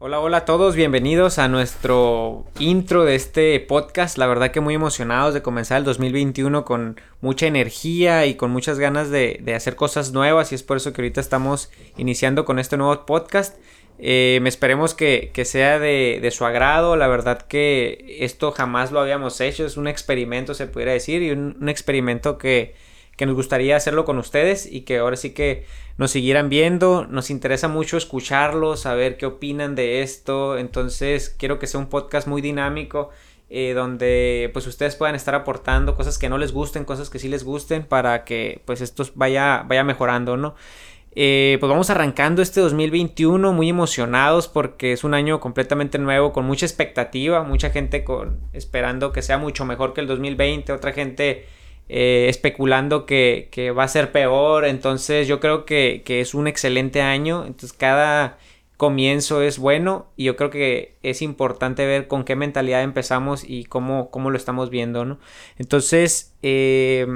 Hola, hola a todos, bienvenidos a nuestro intro de este podcast. La verdad que muy emocionados de comenzar el 2021 con mucha energía y con muchas ganas de, hacer cosas nuevas y es por eso que ahorita estamos iniciando con este nuevo podcast. Eh, me esperemos que, sea de, su agrado. La verdad que esto jamás lo habíamos hecho. Es un experimento, se pudiera decir, y un experimento que, que nos gustaría hacerlo con ustedes y que ahora sí que nos siguieran viendo. Nos interesa mucho escucharlos, saber qué opinan de esto. Entonces quiero que sea un podcast muy dinámico. Eh, donde pues ustedes puedan estar aportando cosas que no les gusten, cosas que sí les gusten para que pues esto vaya, vaya mejorando, ¿no? Eh, pues vamos arrancando este 2021 muy emocionados porque es un año completamente nuevo con mucha expectativa, mucha gente con, esperando que sea mucho mejor que el 2020, otra gente eh, especulando que, va a ser peor. Entonces yo creo que, es un excelente año. Entonces cada comienzo es bueno y yo creo que es importante ver con qué mentalidad empezamos y cómo, cómo lo estamos viendo, ¿no? Entonces, eh,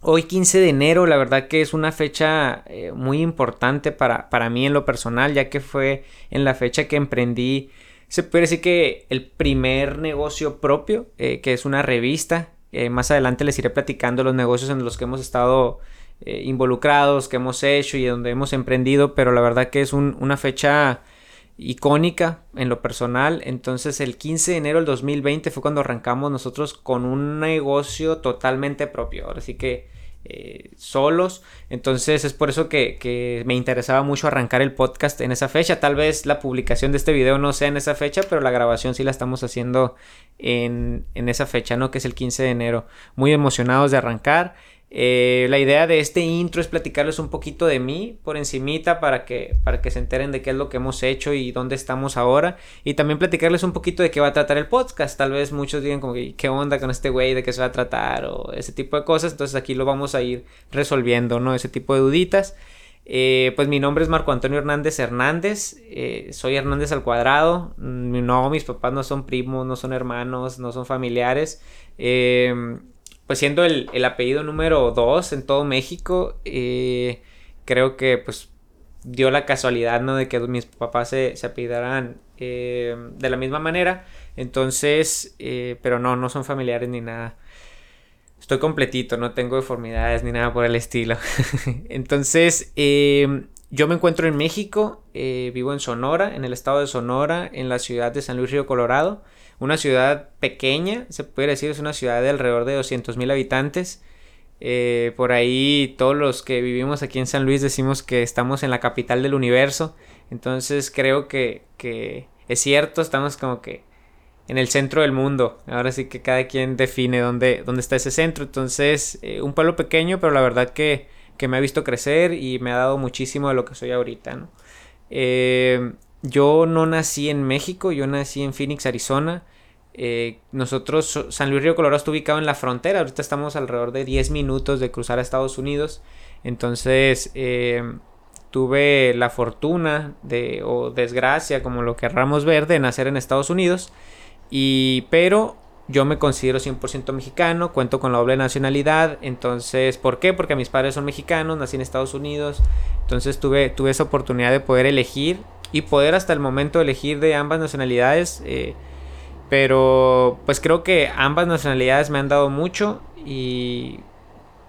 hoy 15 de enero, la verdad que es una fecha eh, muy importante para, para mí en lo personal, ya que fue en la fecha que emprendí, se puede decir que el primer negocio propio, que es una revista, eh, más adelante les iré platicando los negocios en los que hemos estado eh, involucrados, que hemos hecho y donde hemos emprendido, pero la verdad que es una fecha icónica en lo personal. Entonces el 15 de enero del 2020 fue cuando arrancamos nosotros con un negocio totalmente propio. Ahora sí que eh, solos. Entonces es por eso que, me interesaba mucho arrancar el podcast en esa fecha. Tal vez la publicación de este video no sea en esa fecha, pero la grabación sí la estamos haciendo en, en esa fecha, ¿no? Que es el 15 de enero. Muy emocionados de arrancar. Eh, la idea de este intro es platicarles un poquito de mí por encimita para que, para que se enteren de qué es lo que hemos hecho y dónde estamos ahora. Y también platicarles un poquito de qué va a tratar el podcast. Tal vez muchos digan como qué onda con este güey, de qué se va a tratar o ese tipo de cosas. Entonces aquí lo vamos a ir resolviendo, ¿no? Ese tipo de duditas. Eh, pues mi nombre es Marco Antonio Hernández Hernández, eh, soy Hernández al cuadrado, mm, no, mis papás no son primos, no son hermanos, no son familiares, eh, pues siendo el, apellido número 2 en todo México, eh, creo que pues dio la casualidad, ¿no? De que mis papás se, se apellidaran eh, de la misma manera. Entonces, eh, pero no, no son familiares ni nada. Estoy completito, no tengo deformidades ni nada por el estilo. Entonces, yo me encuentro en México, vivo en Sonora, en el estado de Sonora, en la ciudad de San Luis Río Colorado una ciudad pequeña, se puede decir, es una ciudad de alrededor de 200 mil habitantes. Eh, por ahí todos los que vivimos aquí en San Luis decimos que estamos en la capital del universo. Entonces creo que, que es cierto, estamos como que en el centro del mundo. Ahora sí que cada quien define dónde, dónde está ese centro. Entonces, eh, un pueblo pequeño, pero la verdad que, que, me ha visto crecer y me ha dado muchísimo de lo que soy ahorita, ¿no? Eh, yo no nací en México, yo nací en Phoenix, Arizona. Eh, nosotros, San Luis Río Colorado está ubicado en la frontera, ahorita estamos alrededor de 10 minutos de cruzar a Estados Unidos. Entonces, eh, tuve la fortuna de, o desgracia, como lo querramos ver, de nacer en Estados Unidos. Y, pero yo me considero 100% mexicano, cuento con la doble nacionalidad, entonces, ¿por qué? Porque mis padres son mexicanos, nací en Estados Unidos, entonces tuve, tuve esa oportunidad de poder elegir y poder hasta el momento elegir de ambas nacionalidades. Eh, pero pues creo que ambas nacionalidades me han dado mucho y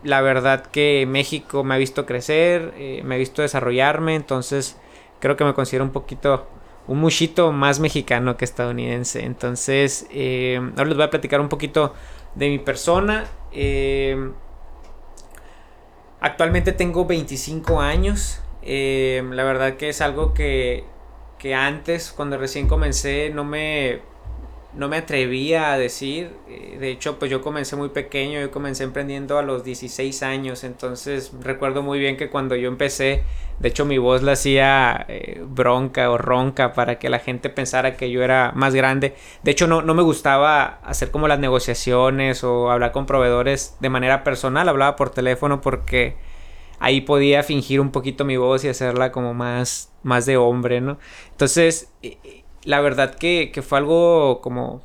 la verdad que México me ha visto crecer, eh, me ha visto desarrollarme, entonces creo que me considero un poquito, un muchito más mexicano que estadounidense. Entonces, eh, ahora les voy a platicar un poquito de mi persona. actualmente tengo 25 años. La verdad que es algo que que antes, cuando recién comencé, no me, no me atrevía a decir. Eh, de hecho, pues yo comencé muy pequeño, yo comencé emprendiendo a los 16 años, entonces recuerdo muy bien que cuando yo empecé, de hecho mi voz la hacía eh, bronca o ronca para que la gente pensara que yo era más grande. De hecho, no, no me gustaba hacer como las negociaciones o hablar con proveedores de manera personal, hablaba por teléfono porque ahí podía fingir un poquito mi voz y hacerla como más, más de hombre, ¿no? Entonces, eh, eh, la verdad que, que fue algo como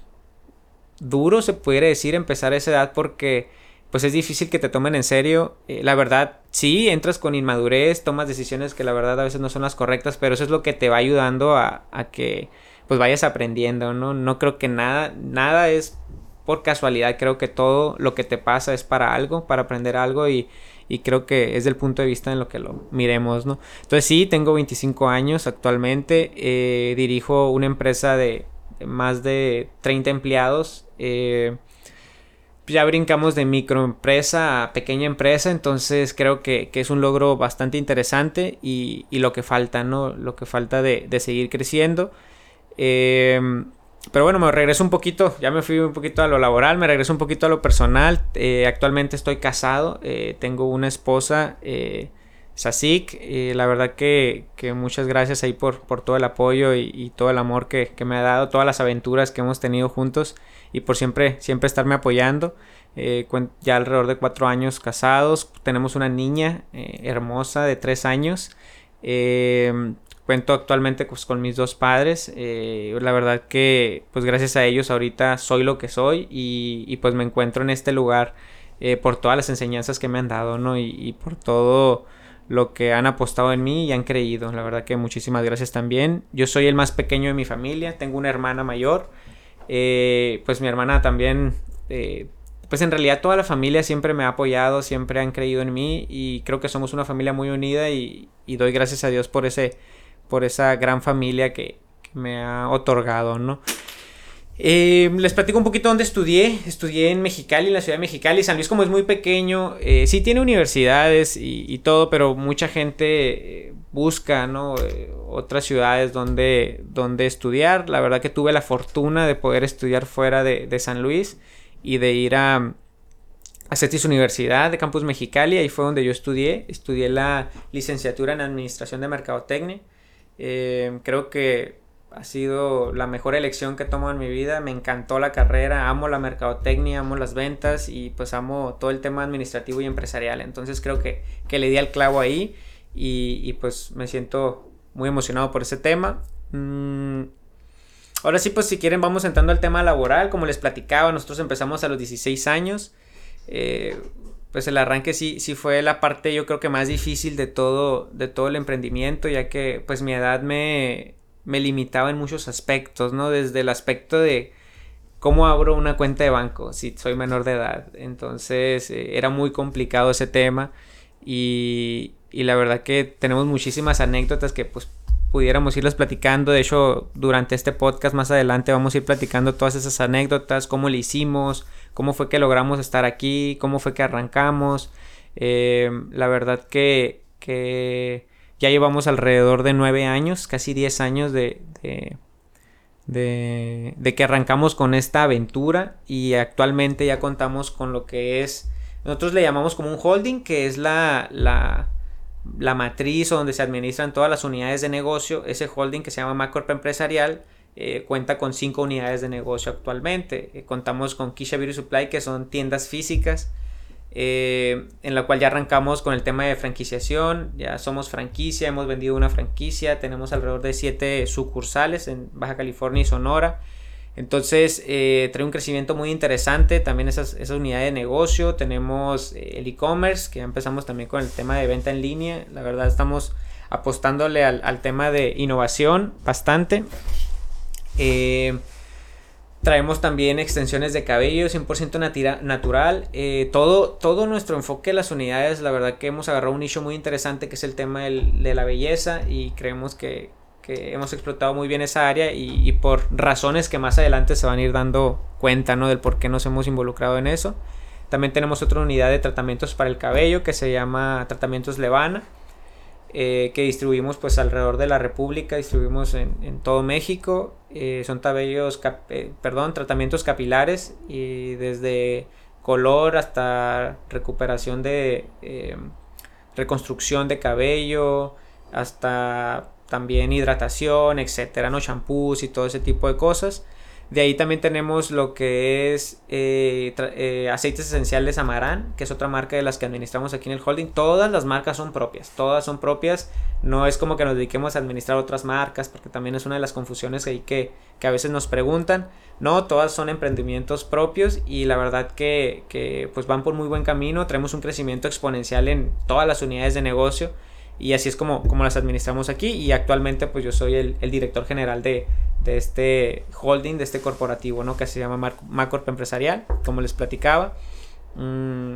duro, se pudiera decir, empezar a esa edad porque pues es difícil que te tomen en serio. Eh, la verdad, sí, entras con inmadurez, tomas decisiones que la verdad a veces no son las correctas, pero eso es lo que te va ayudando a, a que pues vayas aprendiendo, ¿no? No creo que nada, nada es por casualidad, creo que todo lo que te pasa es para algo, para aprender algo y, y creo que es del punto de vista en lo que lo miremos, ¿no? Entonces sí, tengo 25 años actualmente, eh, dirijo una empresa de más de 30 empleados, eh, ya brincamos de microempresa a pequeña empresa, entonces creo que, es un logro bastante interesante y, y, lo que falta, ¿no? Lo que falta de, de seguir creciendo. Eh, pero bueno, me regreso un poquito, ya me fui un poquito a lo laboral, me regreso un poquito a lo personal. Eh, actualmente estoy casado, eh, tengo una esposa, eh, Sasik. la verdad que, que, muchas gracias ahí por, por todo el apoyo y, todo el amor que, que, me ha dado, todas las aventuras que hemos tenido juntos y por siempre, siempre estarme apoyando. ya alrededor de cuatro años casados, tenemos una niña hermosa de tres años. Cuento actualmente pues, con mis dos padres. Eh, la verdad que pues gracias a ellos ahorita soy lo que soy y, pues me encuentro en este lugar eh, por todas las enseñanzas que me han dado, ¿no? Y, por todo lo que han apostado en mí y han creído. La verdad que muchísimas gracias también. Yo soy el más pequeño de mi familia, tengo una hermana mayor. Eh, pues mi hermana también pues en realidad toda la familia siempre me ha apoyado, siempre han creído en mí y creo que somos una familia muy unida y, y doy gracias a Dios por ese por esa gran familia que, me ha otorgado, ¿no? Eh, les platico un poquito dónde estudié. Estudié en Mexicali, en la ciudad de Mexicali. San Luis, como es muy pequeño, eh, sí tiene universidades y, todo, pero mucha gente eh, busca, ¿no? otras ciudades donde, donde estudiar. La verdad que tuve la fortuna de poder estudiar fuera de, San Luis y de ir a, a Cetis Universidad de Campus Mexicali. Ahí fue donde yo estudié. Estudié la licenciatura en Administración de Mercadotecnia. Eh, creo que ha sido la mejor elección que he tomado en mi vida. Me encantó la carrera, amo la mercadotecnia, amo las ventas y pues amo todo el tema administrativo y empresarial. Entonces creo que, le di al clavo ahí y, pues me siento muy emocionado por ese tema. Mm, ahora sí, pues si quieren vamos entrando al tema laboral. Como les platicaba, nosotros empezamos a los 16 años. Eh, pues el arranque sí, sí fue la parte yo creo que más difícil de todo, de todo el emprendimiento, ya que pues mi edad me, me limitaba en muchos aspectos, ¿no? Desde el aspecto de cómo abro una cuenta de banco si soy menor de edad. Entonces eh, era muy complicado ese tema y, y la verdad que tenemos muchísimas anécdotas que pues pudiéramos irlas platicando. De hecho, durante este podcast más adelante vamos a ir platicando todas esas anécdotas, cómo le hicimos, cómo fue que logramos estar aquí, cómo fue que arrancamos. Eh, la verdad que, que, ya llevamos alrededor de nueve años, casi diez años de, de, de, de, que arrancamos con esta aventura y actualmente ya contamos con lo que es, nosotros le llamamos como un holding, que es la, la, la matriz donde se administran todas las unidades de negocio, ese holding que se llama Macorp Empresarial, eh, cuenta con cinco unidades de negocio actualmente. Eh, contamos con Kisha Beauty Supply, que son tiendas físicas, eh, en la cual ya arrancamos con el tema de franquiciación. Ya somos franquicia, hemos vendido una franquicia, tenemos alrededor de siete sucursales en Baja California y Sonora. Entonces eh, trae un crecimiento muy interesante también esas, esa unidad de negocio. Tenemos eh, el e-commerce, que ya empezamos también con el tema de venta en línea. La verdad estamos apostándole al, tema de innovación bastante. Eh, traemos también extensiones de cabello 100% natural. todo, todo nuestro enfoque en las unidades, la verdad que hemos agarrado un nicho muy interesante que es el tema de la belleza y creemos que, que hemos explotado muy bien esa área y, por razones que más adelante se van a ir dando cuenta, ¿no? Del por qué nos hemos involucrado en eso. También tenemos otra unidad de tratamientos para el cabello que se llama Tratamientos Levana, eh, que distribuimos pues alrededor de la República, distribuimos en, todo México. Eh, son cabellos, eh, perdón, tratamientos capilares y desde color hasta recuperación de reconstrucción de cabello, hasta también hidratación, etcétera, ¿no? Shampoos y todo ese tipo de cosas. De ahí también tenemos lo que es eh, eh, aceites esenciales Amarán, que es otra marca de las que administramos aquí en el holding. Todas las marcas son propias, todas son propias. No es como que nos dediquemos a administrar otras marcas, porque también es una de las confusiones que, que, que a veces nos preguntan. No, todas son emprendimientos propios y la verdad que, que pues van por muy buen camino. Traemos un crecimiento exponencial en todas las unidades de negocio y así es como, como las administramos aquí y actualmente pues yo soy el, director general de, este holding, de este corporativo, ¿no? Que se llama Macorp Empresarial, como les platicaba. Mm.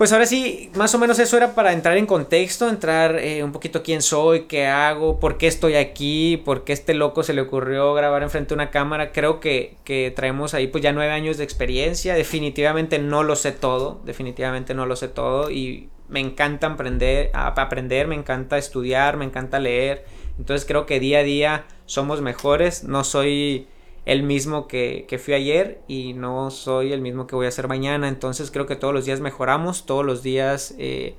Pues ahora sí, más o menos eso era para entrar en contexto, entrar eh, un poquito quién soy, qué hago, por qué estoy aquí, por qué este loco se le ocurrió grabar enfrente de una cámara. Creo que, que traemos ahí pues ya nueve años de experiencia. Definitivamente no lo sé todo, definitivamente no lo sé todo y me encanta aprender, aprender, me encanta estudiar, me encanta leer. Entonces creo que día a día somos mejores. No soy el mismo que, fui ayer y no soy el mismo que voy a ser mañana. Entonces creo que todos los días mejoramos, todos los días eh,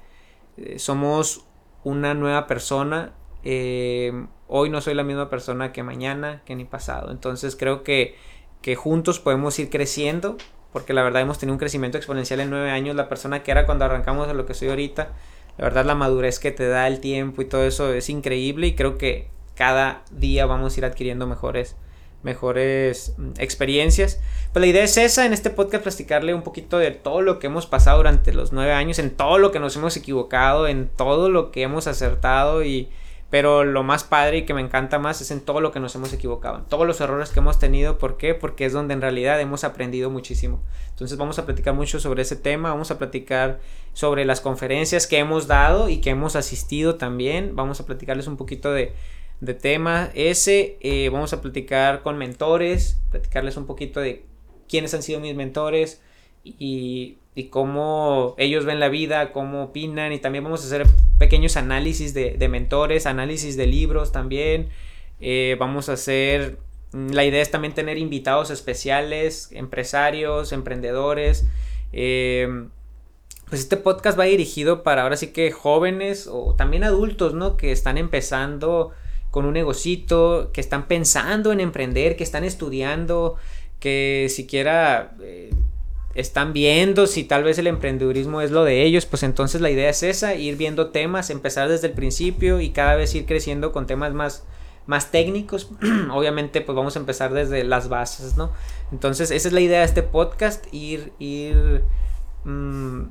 eh, somos una nueva persona. Eh, hoy no soy la misma persona que mañana, que ni pasado. Entonces creo que, que juntos podemos ir creciendo porque la verdad hemos tenido un crecimiento exponencial en nueve años. La persona que era cuando arrancamos a lo que soy ahorita, la verdad la madurez que te da el tiempo y todo eso es increíble y creo que cada día vamos a ir adquiriendo mejores mejores mm, experiencias. Pues la idea es esa, en este podcast platicarle un poquito de todo lo que hemos pasado durante los nueve años, en todo lo que nos hemos equivocado, en todo lo que hemos acertado y, pero lo más padre y que me encanta más es en todo lo que nos hemos equivocado, en todos los errores que hemos tenido. ¿Por qué? Porque es donde en realidad hemos aprendido muchísimo. Entonces vamos a platicar mucho sobre ese tema, vamos a platicar sobre las conferencias que hemos dado y que hemos asistido también. Vamos a platicarles un poquito de, de tema ese. Eh, vamos a platicar con mentores, platicarles un poquito de quiénes han sido mis mentores y y cómo ellos ven la vida, cómo opinan y también vamos a hacer pequeños análisis de, mentores, análisis de libros también. Eh, vamos a hacer, mm, la idea es también tener invitados especiales, empresarios, emprendedores. Eh, pues este podcast va dirigido para ahora sí que jóvenes o también adultos, ¿no? Que están empezando con un negocito, que están pensando en emprender, que están estudiando, que siquiera... Eh, están viendo si tal vez el emprendedurismo es lo de ellos, pues entonces la idea es esa, ir viendo temas, empezar desde el principio y cada vez ir creciendo con temas más, más técnicos. Obviamente pues vamos a empezar desde las bases, ¿no? Entonces esa es la idea de este podcast, ir, ir mm,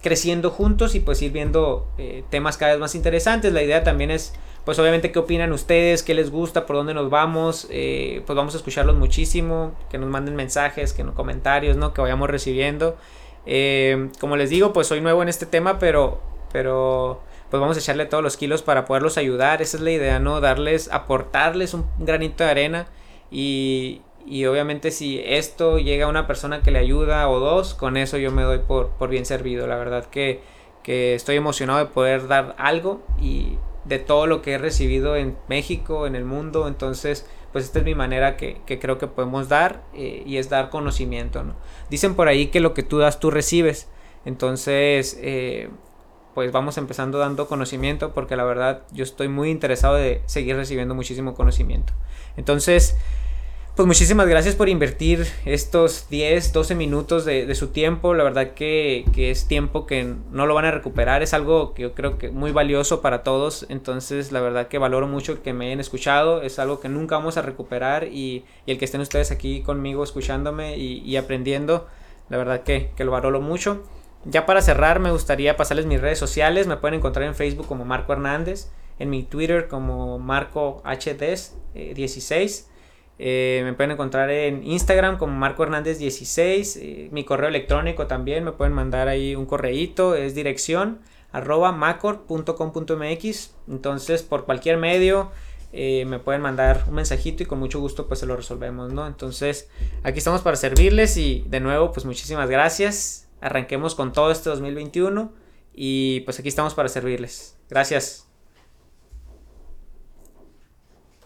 creciendo juntos y pues ir viendo eh, temas cada vez más interesantes. La idea también es pues obviamente qué opinan ustedes, qué les gusta, por dónde nos vamos, eh, pues vamos a escucharlos muchísimo, que nos manden mensajes, que nos comentarios, ¿no? Que vayamos recibiendo. Eh, como les digo, pues soy nuevo en este tema, pero, pero pues vamos a echarle todos los kilos para poderlos ayudar, esa es la idea, ¿no? Darles, aportarles un granito de arena y, y obviamente si esto llega a una persona que le ayuda o dos, con eso yo me doy por, por bien servido, la verdad que, que estoy emocionado de poder dar algo y de todo lo que he recibido en México, en el mundo. Entonces, pues esta es mi manera que, creo que podemos dar eh, y es dar conocimiento. ¿no? Dicen por ahí que lo que tú das, tú recibes. Entonces, eh, pues vamos empezando dando conocimiento porque la verdad yo estoy muy interesado de seguir recibiendo muchísimo conocimiento. Entonces, pues muchísimas gracias por invertir estos 10, 12 minutos de, su tiempo. La verdad que, es tiempo que no lo van a recuperar. Es algo que yo creo que muy valioso para todos. Entonces la verdad que valoro mucho que me hayan escuchado. Es algo que nunca vamos a recuperar. Y, el que estén ustedes aquí conmigo escuchándome y, aprendiendo. La verdad que, lo valoro mucho. Ya para cerrar me gustaría pasarles mis redes sociales. Me pueden encontrar en Facebook como Marco Hernández. En mi Twitter como Marco HDS 16 eh, me pueden encontrar en Instagram como Marco Hernández 16. Eh, mi correo electrónico también me pueden mandar ahí un correíto. Es dirección arroba macor.com.mx. Entonces, por cualquier medio eh, me pueden mandar un mensajito y con mucho gusto pues se lo resolvemos, ¿no? Entonces, aquí estamos para servirles y de nuevo pues muchísimas gracias. Arranquemos con todo este 2021 y pues aquí estamos para servirles. Gracias.